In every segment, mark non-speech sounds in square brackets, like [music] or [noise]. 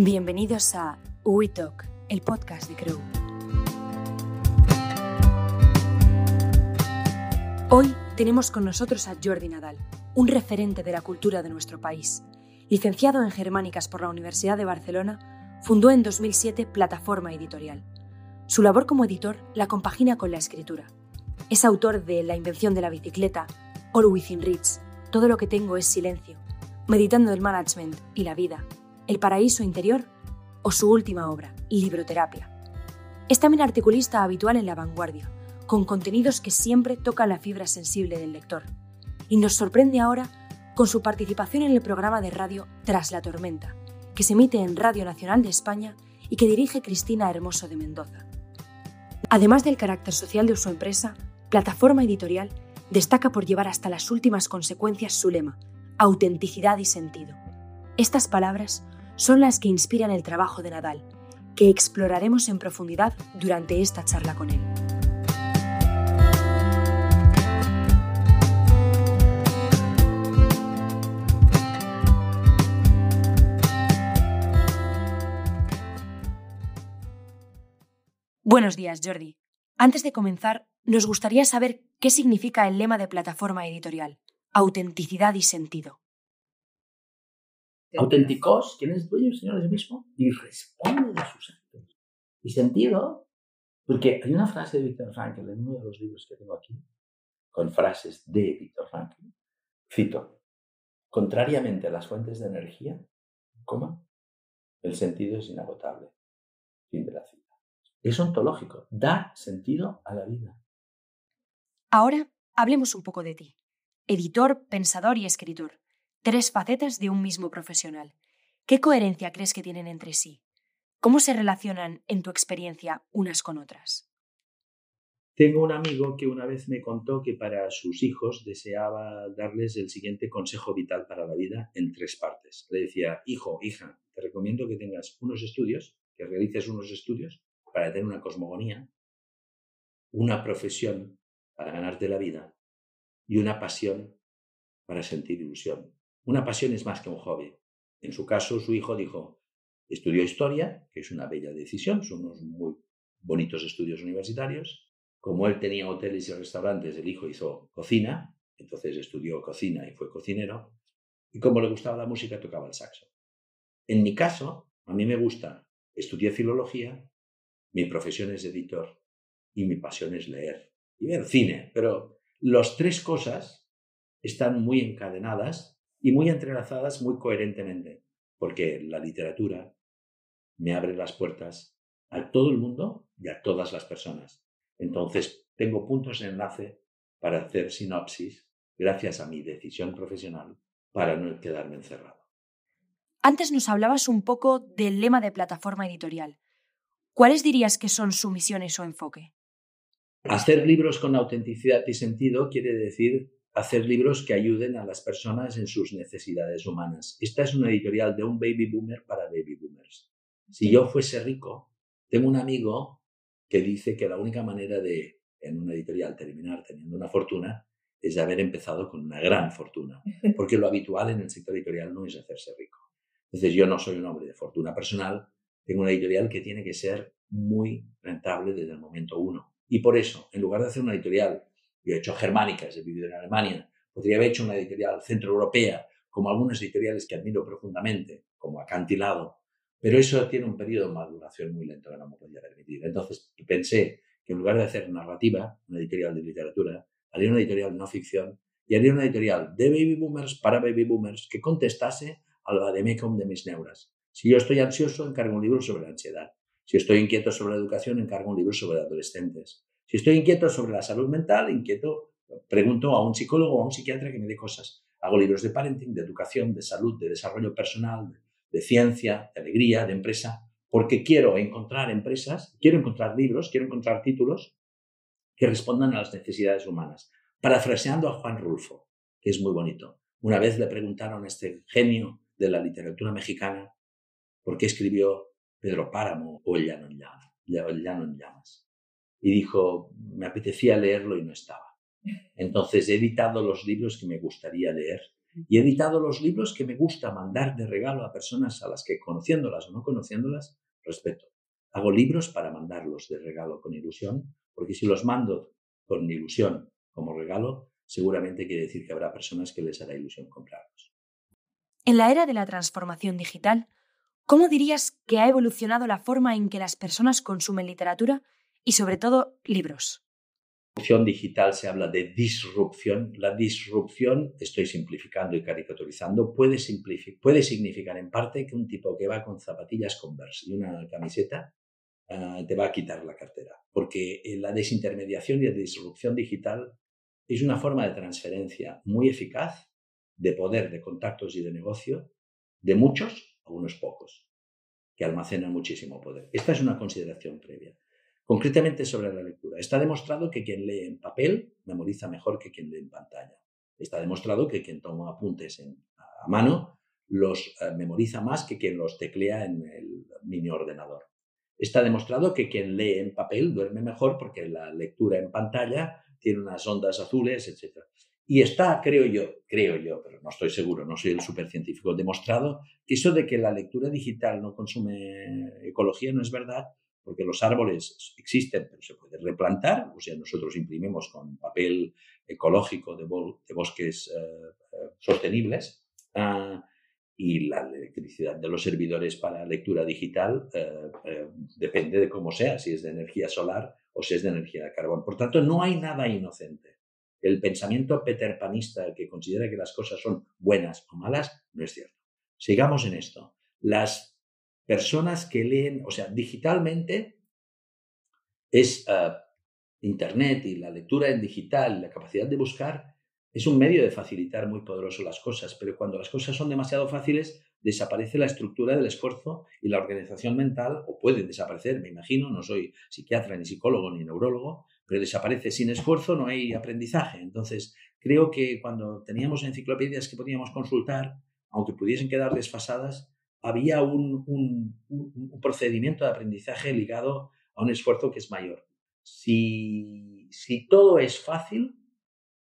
Bienvenidos a We Talk, el podcast de Crew. Hoy tenemos con nosotros a Jordi Nadal, un referente de la cultura de nuestro país. Licenciado en Germánicas por la Universidad de Barcelona, fundó en 2007 Plataforma Editorial. Su labor como editor la compagina con la escritura. Es autor de La invención de la bicicleta, All Within Reach, Todo lo que tengo es silencio, Meditando el management y la vida, El paraíso interior o su última obra, Libroterapia. Es también articulista habitual en La Vanguardia, con contenidos que siempre tocan la fibra sensible del lector. Y nos sorprende ahora con su participación en el programa de radio Tras la Tormenta, que se emite en Radio Nacional de España y que dirige Cristina Hermoso de Mendoza. Además del carácter social de su empresa, Plataforma Editorial destaca por llevar hasta las últimas consecuencias su lema, autenticidad y sentido. Estas palabras son las que inspiran el trabajo de Nadal, que exploraremos en profundidad durante esta charla con él. Buenos días, Jordi. Antes de comenzar, nos gustaría saber qué significa el lema de plataforma editorial, autenticidad y sentido. Auténticos, ¿quién es dueño, Señor, de sí mismo? Y responde a sus actos. Y sentido, porque hay una frase de Víctor Frankl en uno de los libros que tengo aquí, con frases de Víctor Frankl. Cito, contrariamente a las fuentes de energía, coma, el sentido es inagotable. Fin de la cita. Es ontológico, da sentido a la vida. Ahora hablemos un poco de ti. Editor, pensador y escritor. Tres facetas de un mismo profesional. ¿Qué coherencia crees que tienen entre sí? ¿Cómo se relacionan, en tu experiencia, unas con otras? Tengo un amigo que una vez me contó que para sus hijos deseaba darles el siguiente consejo vital para la vida en tres partes. Le decía, hijo, hija, te recomiendo que tengas unos estudios, que realices unos estudios para tener una cosmogonía, una profesión para ganarte la vida y una pasión para sentir ilusión. Una pasión es más que un hobby. En su caso, su hijo dijo, estudió historia, que es una bella decisión, son unos muy bonitos estudios universitarios. Como él tenía hoteles y restaurantes, el hijo hizo cocina, entonces estudió cocina y fue cocinero. Y como le gustaba la música, tocaba el saxo. En mi caso, a mí me gusta, estudié filología, mi profesión es editor y mi pasión es leer y ver cine, pero las tres cosas están muy encadenadas y muy entrelazadas muy coherentemente, porque la literatura me abre las puertas a todo el mundo y a todas las personas. Entonces, tengo puntos de enlace para hacer sinopsis gracias a mi decisión profesional para no quedarme encerrado. Antes nos hablabas un poco del lema de plataforma editorial. ¿Cuáles dirías que son su misión y su enfoque? Hacer libros con autenticidad y sentido quiere decir hacer libros que ayuden a las personas en sus necesidades humanas. Esta es una editorial de un baby boomer para baby boomers. Si yo fuese rico, tengo un amigo que dice que la única manera de, en una editorial, terminar teniendo una fortuna es haber empezado con una gran fortuna, [laughs] porque lo habitual en el sector editorial no es hacerse rico. Entonces yo no soy un hombre de fortuna personal, tengo una editorial que tiene que ser muy rentable desde el momento uno. Y por eso, en lugar de hacer una editorial, yo he hecho germánicas, he vivido en Alemania, podría haber hecho una editorial centroeuropea, como algunas editoriales que admiro profundamente, como Acantilado, pero eso tiene un periodo de maduración muy lento que no me podía permitir. Entonces pensé que en lugar de hacer narrativa, una editorial de literatura, haría una editorial no ficción y haría una editorial de baby boomers para baby boomers que contestase a la de de mis neuras. Si yo estoy ansioso, encargo un libro sobre la ansiedad. Si estoy inquieto sobre la educación, encargo un libro sobre adolescentes. Si estoy inquieto sobre la salud mental, inquieto, pregunto a un psicólogo o a un psiquiatra que me dé cosas. Hago libros de parenting, de educación, de salud, de desarrollo personal, de ciencia, de alegría, de empresa, porque quiero encontrar empresas, quiero encontrar libros, quiero encontrar títulos que respondan a las necesidades humanas. Parafraseando a Juan Rulfo, que es muy bonito. Una vez le preguntaron a este genio de la literatura mexicana por qué escribió Pedro Páramo o El llano en llamas. Y dijo, me apetecía leerlo y no estaba. Entonces he editado los libros que me gustaría leer y he editado los libros que me gusta mandar de regalo a personas a las que conociéndolas o no conociéndolas, respeto. Hago libros para mandarlos de regalo con ilusión, porque si los mando con ilusión como regalo, seguramente quiere decir que habrá personas que les hará ilusión comprarlos. En la era de la transformación digital, ¿cómo dirías que ha evolucionado la forma en que las personas consumen literatura y sobre todo libros? disrupción digital se habla de disrupción. La disrupción, estoy simplificando y caricaturizando, puede, puede significar en parte que un tipo que va con zapatillas Converse y una camiseta ah, te va a quitar la cartera. Porque eh, la desintermediación y la disrupción digital es una forma de transferencia muy eficaz de poder, de contactos y de negocio de muchos a unos pocos, que almacenan muchísimo poder. Esta es una consideración previa. Concretamente sobre la lectura. Está demostrado que quien lee en papel memoriza mejor que quien lee en pantalla. Está demostrado que quien toma apuntes a mano los eh, memoriza más que quien los teclea en el mini ordenador. Está demostrado que quien lee en papel duerme mejor porque la lectura en pantalla tiene unas ondas azules, etc. Y está, creo yo, creo yo, pero no estoy seguro, no soy el supercientífico, demostrado que eso de que la lectura digital no consume ecología no es verdad, porque los árboles existen, pero se puede replantar, o sea, nosotros imprimimos con papel ecológico de, bosques eh, eh, sostenibles, ah, y la electricidad de los servidores para lectura digital eh, depende de cómo sea, si es de energía solar o si es de energía de carbón. Por tanto, no hay nada inocente. El pensamiento peterpanista que considera que las cosas son buenas o malas no es cierto. Sigamos en esto. Las personas que leen, o sea, digitalmente es ah, Internet y la lectura en digital, la capacidad de buscar, es un medio de facilitar muy poderoso las cosas, pero cuando las cosas son demasiado fáciles, desaparece la estructura del esfuerzo y la organización mental, o puede desaparecer, me imagino, no soy psiquiatra, ni psicólogo, ni neurólogo, pero desaparece sin esfuerzo, no hay aprendizaje. Entonces, creo que cuando teníamos enciclopedias que podíamos consultar, aunque pudiesen quedar desfasadas, había un, procedimiento de aprendizaje ligado a un esfuerzo que es mayor. Si, si todo es fácil,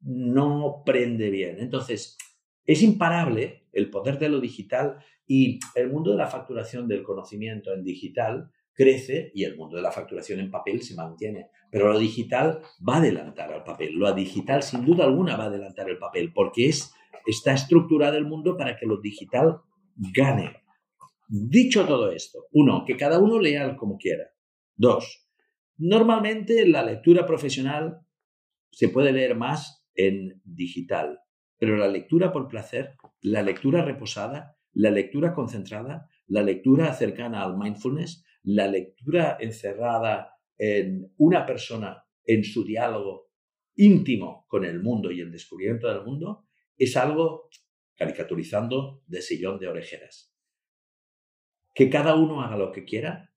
no prende bien. Entonces, es imparable el poder de lo digital y el mundo de la facturación del conocimiento en digital crece y el mundo de la facturación en papel se mantiene. Pero lo digital va a adelantar al papel. Lo digital, sin duda alguna, va a adelantar el papel porque es, está estructurado el mundo para que lo digital gane. Dicho todo esto, uno, que cada uno lea como quiera. Dos, normalmente la lectura profesional se puede leer más en digital, pero la lectura por placer, la lectura reposada, la lectura concentrada, la lectura cercana al mindfulness, la lectura encerrada en una persona en su diálogo íntimo con el mundo y el descubrimiento del mundo, es algo, caricaturizando, de sillón de orejeras que cada uno haga lo que quiera,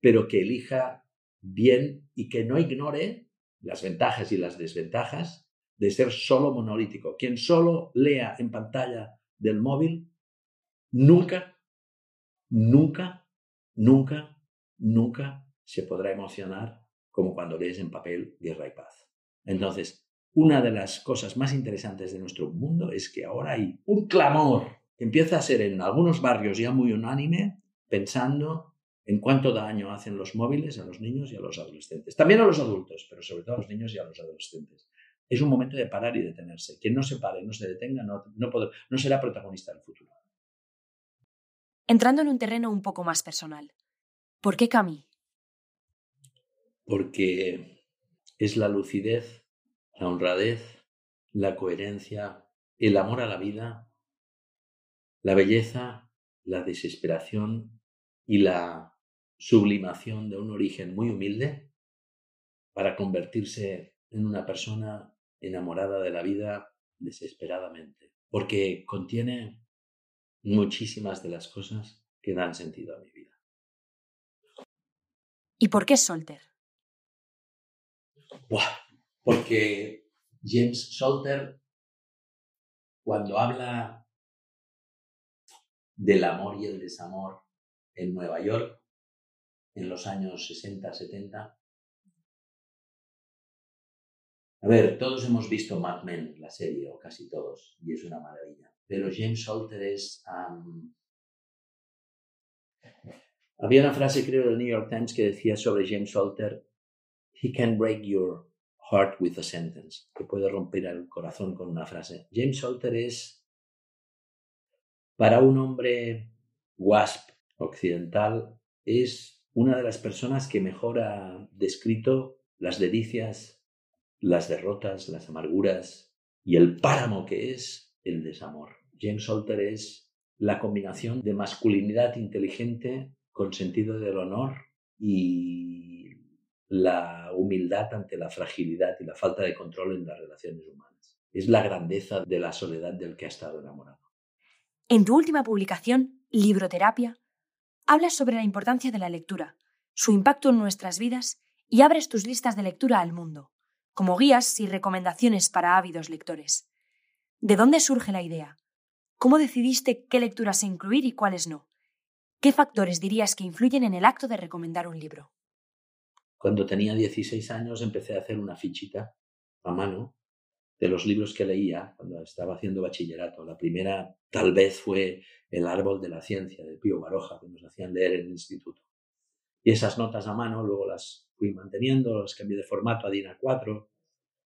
pero que elija bien y que no ignore las ventajas y las desventajas de ser solo monolítico. Quien solo lea en pantalla del móvil, nunca, nunca, nunca, nunca se podrá emocionar como cuando lees en papel Guerra y Paz. Entonces, una de las cosas más interesantes de nuestro mundo es que ahora hay un clamor que empieza a ser en algunos barrios ya muy unánime pensando en cuánto daño hacen los móviles a los niños y a los adolescentes. También a los adultos, pero sobre todo a los niños y a los adolescentes. Es un momento de parar y detenerse. Quien no se pare, no se detenga, no, no será protagonista del futuro. Entrando en un terreno un poco más personal, ¿por qué Cami? Porque es la lucidez, la honradez, la coherencia, el amor a la vida, la belleza, la desesperación y la sublimación de un origen muy humilde para convertirse en una persona enamorada de la vida desesperadamente, porque contiene muchísimas de las cosas que dan sentido a mi vida. ¿Y por qué Solter? porque James Solter, cuando habla del amor y el desamor en Nueva York en los años 60, 70, A ver, todos hemos visto Mad Men, la serie, o casi todos, y es una maravilla. Pero James Salter es... Había una frase, creo, del New York Times que decía sobre James Salter, He can break your heart with a sentence, que puede romper el corazón con una frase. James Salter es, para un hombre WASP occidental, es una de las personas que mejor ha descrito las delicias, las derrotas, las amarguras y el páramo que es el desamor. James Salter es la combinación de masculinidad inteligente con sentido del honor y la humildad ante la fragilidad y la falta de control en las relaciones humanas. Es la grandeza de la soledad del que ha estado enamorado. En tu última publicación, Libroterapia, hablas sobre la importancia de la lectura, su impacto en nuestras vidas y abres tus listas de lectura al mundo, como guías y recomendaciones para ávidos lectores. ¿De dónde surge la idea? ¿Cómo decidiste qué lecturas incluir y cuáles no? ¿Qué factores dirías que influyen en el acto de recomendar un libro? Cuando tenía 16 años empecé a hacer una fichita a mano de los libros que leía cuando estaba haciendo bachillerato. La primera tal vez fue El árbol de la ciencia de Pío Baroja, que nos hacían leer en el instituto. Y esas notas a mano luego las fui manteniendo, las cambié de formato a DIN A4,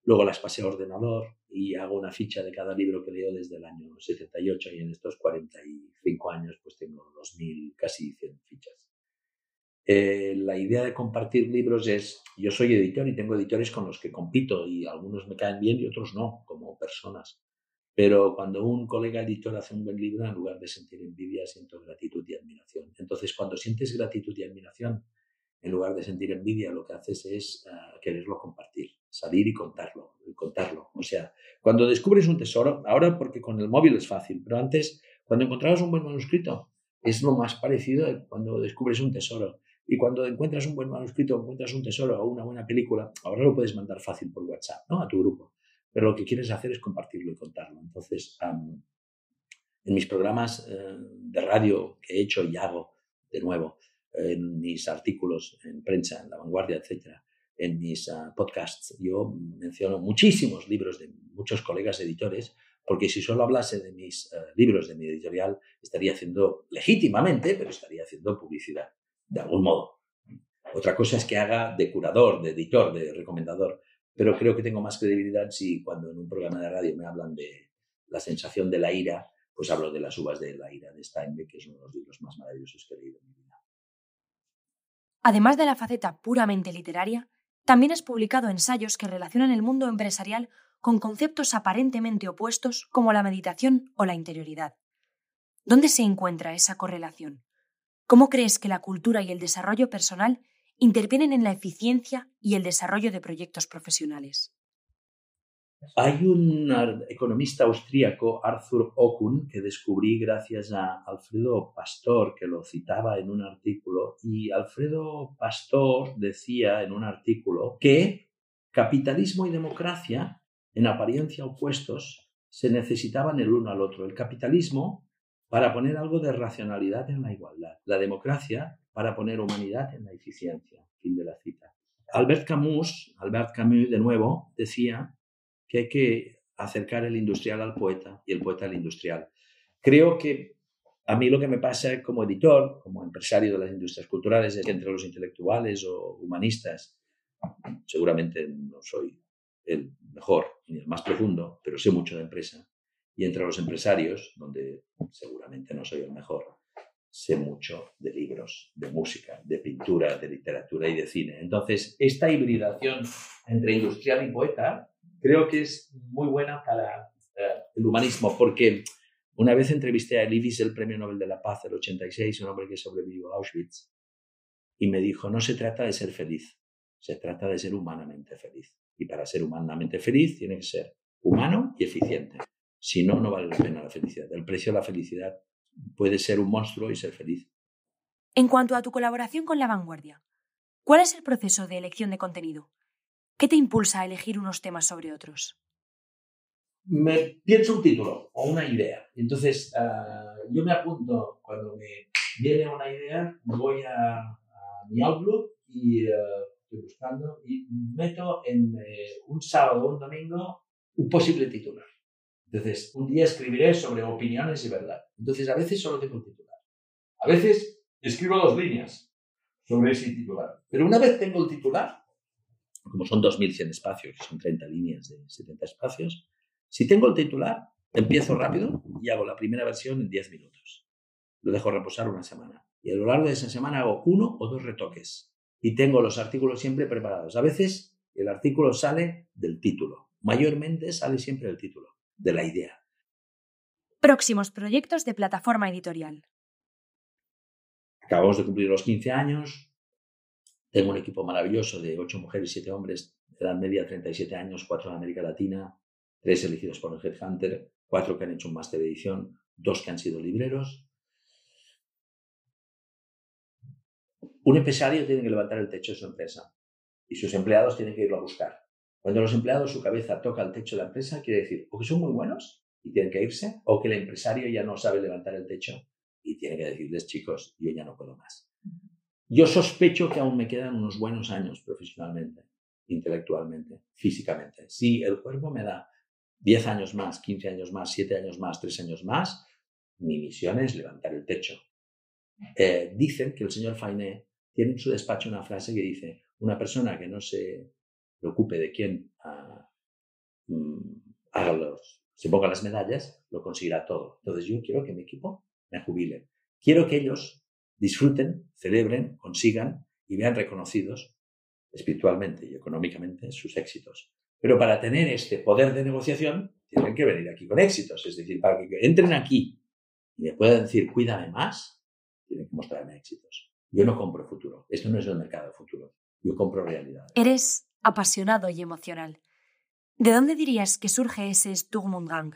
luego las pasé a ordenador y hago una ficha de cada libro que leo desde el año 78 y en estos 45 años pues tengo 2.000, casi 100 fichas. Eh, la idea de compartir libros es, yo soy editor y tengo editores con los que compito y algunos me caen bien y otros no, como personas. Pero cuando un colega editor hace un buen libro, en lugar de sentir envidia, siento gratitud y admiración. Entonces, cuando sientes gratitud y admiración, en lugar de sentir envidia, lo que haces es ah, quererlo compartir, salir y contarlo, y contarlo. O sea, cuando descubres un tesoro, ahora porque con el móvil es fácil, pero antes, cuando encontrabas un buen manuscrito, es lo más parecido cuando descubres un tesoro. Y cuando encuentras un buen manuscrito, encuentras un tesoro o una buena película, ahora lo puedes mandar fácil por WhatsApp, ¿no? A tu grupo. Pero lo que quieres hacer es compartirlo y contarlo. Entonces, en mis programas eh, de radio que he hecho y hago de nuevo, en mis artículos en prensa, en La Vanguardia, etcétera, en mis ah, podcasts, yo menciono muchísimos libros de muchos colegas editores, porque si solo hablase de mis eh, libros de mi editorial, estaría haciendo legítimamente, pero estaría haciendo publicidad de algún modo. Otra cosa es que haga de curador, de editor, de recomendador, pero creo que tengo más credibilidad si cuando en un programa de radio me hablan de la sensación de la ira, pues hablo de las uvas de la ira de Steinbeck, que es uno de los libros más maravillosos que he leído en mi vida. Además de la faceta puramente literaria, también has publicado ensayos que relacionan el mundo empresarial con conceptos aparentemente opuestos como la meditación o la interioridad. ¿Dónde se encuentra esa correlación? ¿Cómo crees que la cultura y el desarrollo personal intervienen en la eficiencia y el desarrollo de proyectos profesionales? Hay un economista austríaco, Arthur Okun, que descubrí gracias a Alfredo Pastor, que lo citaba en un artículo, y Alfredo Pastor decía en un artículo que capitalismo y democracia, en apariencia opuestos, se necesitaban el uno al otro. El capitalismo para poner algo de racionalidad en la igualdad. La democracia para poner humanidad en la eficiencia. Fin de la cita. Albert Camus, Albert Camus de nuevo, decía que hay que acercar el industrial al poeta y el poeta al industrial. Creo que a mí lo que me pasa como editor, como empresario de las industrias culturales, es que entre los intelectuales o humanistas, seguramente no soy el mejor ni el más profundo, pero sé mucho de empresa, y entre los empresarios, donde seguramente no soy el mejor, sé mucho de libros, de música, de pintura, de literatura y de cine. Entonces, esta hibridación entre industrial y poeta creo que es muy buena para el humanismo, porque una vez entrevisté a Elie el Premio Nobel de la Paz del 86, un hombre que sobrevivió a Auschwitz, y me dijo, no se trata de ser feliz, se trata de ser humanamente feliz. Y para ser humanamente feliz tiene que ser humano y eficiente. Si no, no vale la pena la felicidad. El precio de la felicidad puede ser un monstruo y ser feliz. En cuanto a tu colaboración con La Vanguardia, ¿cuál es el proceso de elección de contenido? ¿Qué te impulsa a elegir unos temas sobre otros? Me pienso un título o una idea. Entonces, ah, yo me apunto cuando me viene una idea, voy a, mi Outlook y estoy buscando y meto en eh, un sábado o un domingo un posible titular. Entonces, un día escribiré sobre opiniones y verdad. Entonces, a veces solo tengo un titular. A veces escribo dos líneas sobre ese titular. Pero una vez tengo el titular, como son 2.100 espacios, son 30 líneas de 70 espacios, si tengo el titular, empiezo rápido y hago la primera versión en 10 minutos. Lo dejo reposar una semana. Y a lo largo de esa semana hago uno o dos retoques. Y tengo los artículos siempre preparados. A veces el artículo sale del título. Mayormente sale siempre del título, de la idea. Próximos proyectos de plataforma editorial. Acabamos de cumplir los 15 años. Tengo un equipo maravilloso de 8 mujeres y 7 hombres, de edad media 37 años, 4 de América Latina, 3 elegidos por el Headhunter, 4 que han hecho un máster de edición, 2 que han sido libreros. Un empresario tiene que levantar el techo de su empresa y sus empleados tienen que irlo a buscar. Cuando los empleados su cabeza toca el techo de la empresa, quiere decir o que son muy buenos y tienen que irse, o que el empresario ya no sabe levantar el techo y tiene que decirles, chicos, yo ya no puedo más. Yo sospecho que aún me quedan unos buenos años profesionalmente, intelectualmente, físicamente. Si el cuerpo me da 10 años más, 15 años más, 7 años más, 3 años más, mi misión es levantar el techo. Eh, dicen que el señor Fainé tiene en su despacho una frase que dice, una persona que no se preocupe de quién ah, mm, haga los, se ponga las medallas, lo conseguirá todo. Entonces yo quiero que mi equipo me jubile. Quiero que ellos disfruten, celebren, consigan y vean reconocidos espiritualmente y económicamente sus éxitos. Pero para tener este poder de negociación, tienen que venir aquí con éxitos. Es decir, para que entren aquí y me puedan decir, cuídame más, tienen que mostrarme éxitos. Yo no compro futuro. Esto no es el mercado futuro. Yo compro realidad. Eres apasionado y emocional. ¿De dónde dirías que surge ese Sturmundgang?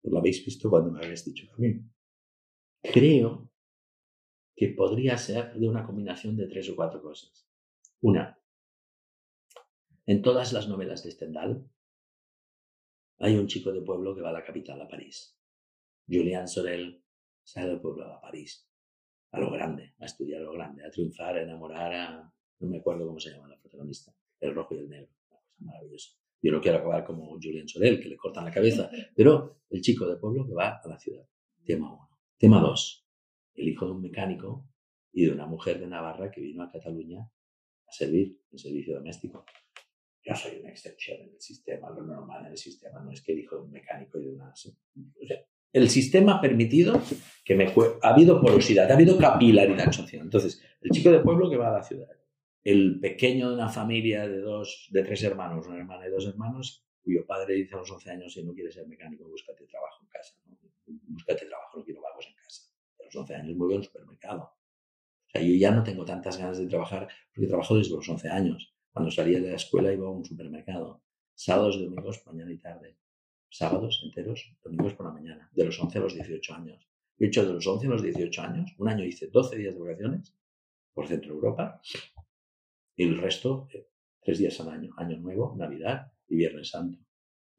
Pues lo habéis visto cuando me habéis dicho mí. Creo que podría ser de una combinación de tres o cuatro cosas. Una, en todas las novelas de Stendhal hay un chico de pueblo que va a la capital, a París. Julian Sorel sale del pueblo a París, a lo grande, a estudiar a lo grande, a triunfar, a enamorar a... No me acuerdo cómo se llama la protagonista, el rojo y el negro, una cosa maravillosa. Yo no quiero acabar como Julian Sorel, que le cortan la cabeza, [laughs] pero el chico de pueblo que va a la ciudad. Tema uno. Tema dos. El hijo de un mecánico y de una mujer de Navarra que vino a Cataluña a servir en servicio doméstico. Yo soy una excepción en el sistema, lo normal en el sistema no es que el hijo de un mecánico y de una... O sea, el sistema ha permitido que me... Ha habido porosidad, ha habido capilaridad social. Entonces, el chico de pueblo que va a la ciudad, el pequeño de una familia de dos, de tres hermanos, una hermana y dos hermanos, cuyo padre dice a los 11 años, si no quieres ser mecánico, búscate trabajo en casa. ¿no? Búscate trabajo, no quiero vagos en casa. A los 11 años muy bien supermercado. O sea, yo ya no tengo tantas ganas de trabajar porque trabajo desde los 11 años. Cuando salía de la escuela iba a un supermercado. Sábados y domingos, mañana y tarde. Sábados enteros, domingos por la mañana. De los 11 a los 18 años. He hecho de los 11 a los 18 años. Un año hice 12 días de vacaciones por Centro Europa y el resto, eh, tres días al año, Año Nuevo, Navidad y Viernes Santo.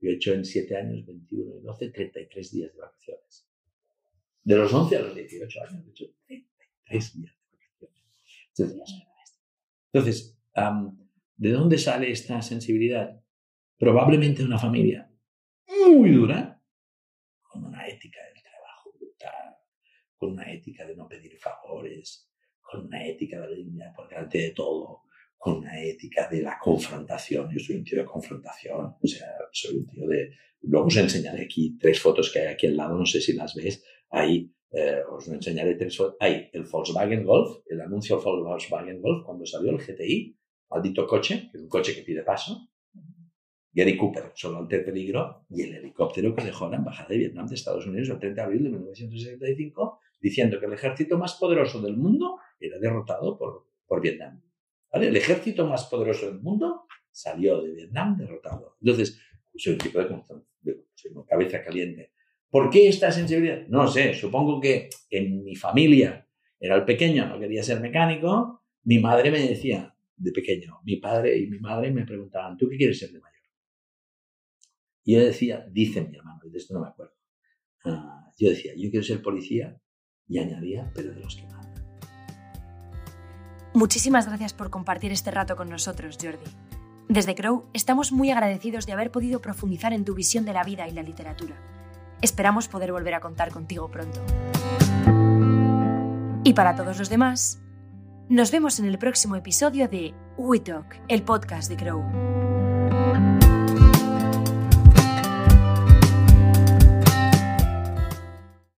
Yo he hecho en siete años, 21 y 12, 33 días de vacaciones. De los 11 a los 18 años he hecho 33 días de vacaciones. Entonces, ¿de dónde sale esta sensibilidad? Probablemente de una familia muy dura, con una ética del trabajo brutal, con una ética de no pedir favores, con una ética de la dignidad por delante de todo, con una ética de la confrontación. Yo soy un tío de confrontación, o sea, soy un tío de... Luego os enseñaré aquí tres fotos que hay aquí al lado, no sé si las ves. Ahí eh, os enseñaré tres fotos. Hay el Volkswagen Golf, el anuncio del Volkswagen Golf cuando salió el GTI, maldito coche, que es un coche que pide paso. Gary Cooper, solo ante peligro, y el helicóptero que dejó la Embajada de Vietnam de Estados Unidos el 30 de abril de 1965, diciendo que el ejército más poderoso del mundo era derrotado por, por Vietnam. El ejército más poderoso del mundo salió de Vietnam derrotado. Entonces, soy un tipo de, soy una cabeza caliente. ¿Por qué esta sensibilidad? No sé, supongo que en mi familia era el pequeño, no quería ser mecánico. Mi madre me decía, de pequeño, mi padre y mi madre me preguntaban, ¿tú qué quieres ser de mayor? Y yo decía, dice mi hermano, de esto no me acuerdo. Ah, yo decía, yo quiero ser policía y añadía, pero de los que mandan. Muchísimas gracias por compartir este rato con nosotros, Jordi. Desde Crow estamos muy agradecidos de haber podido profundizar en tu visión de la vida y la literatura. Esperamos poder volver a contar contigo pronto. Y para todos los demás, nos vemos en el próximo episodio de We Talk, el podcast de Crow.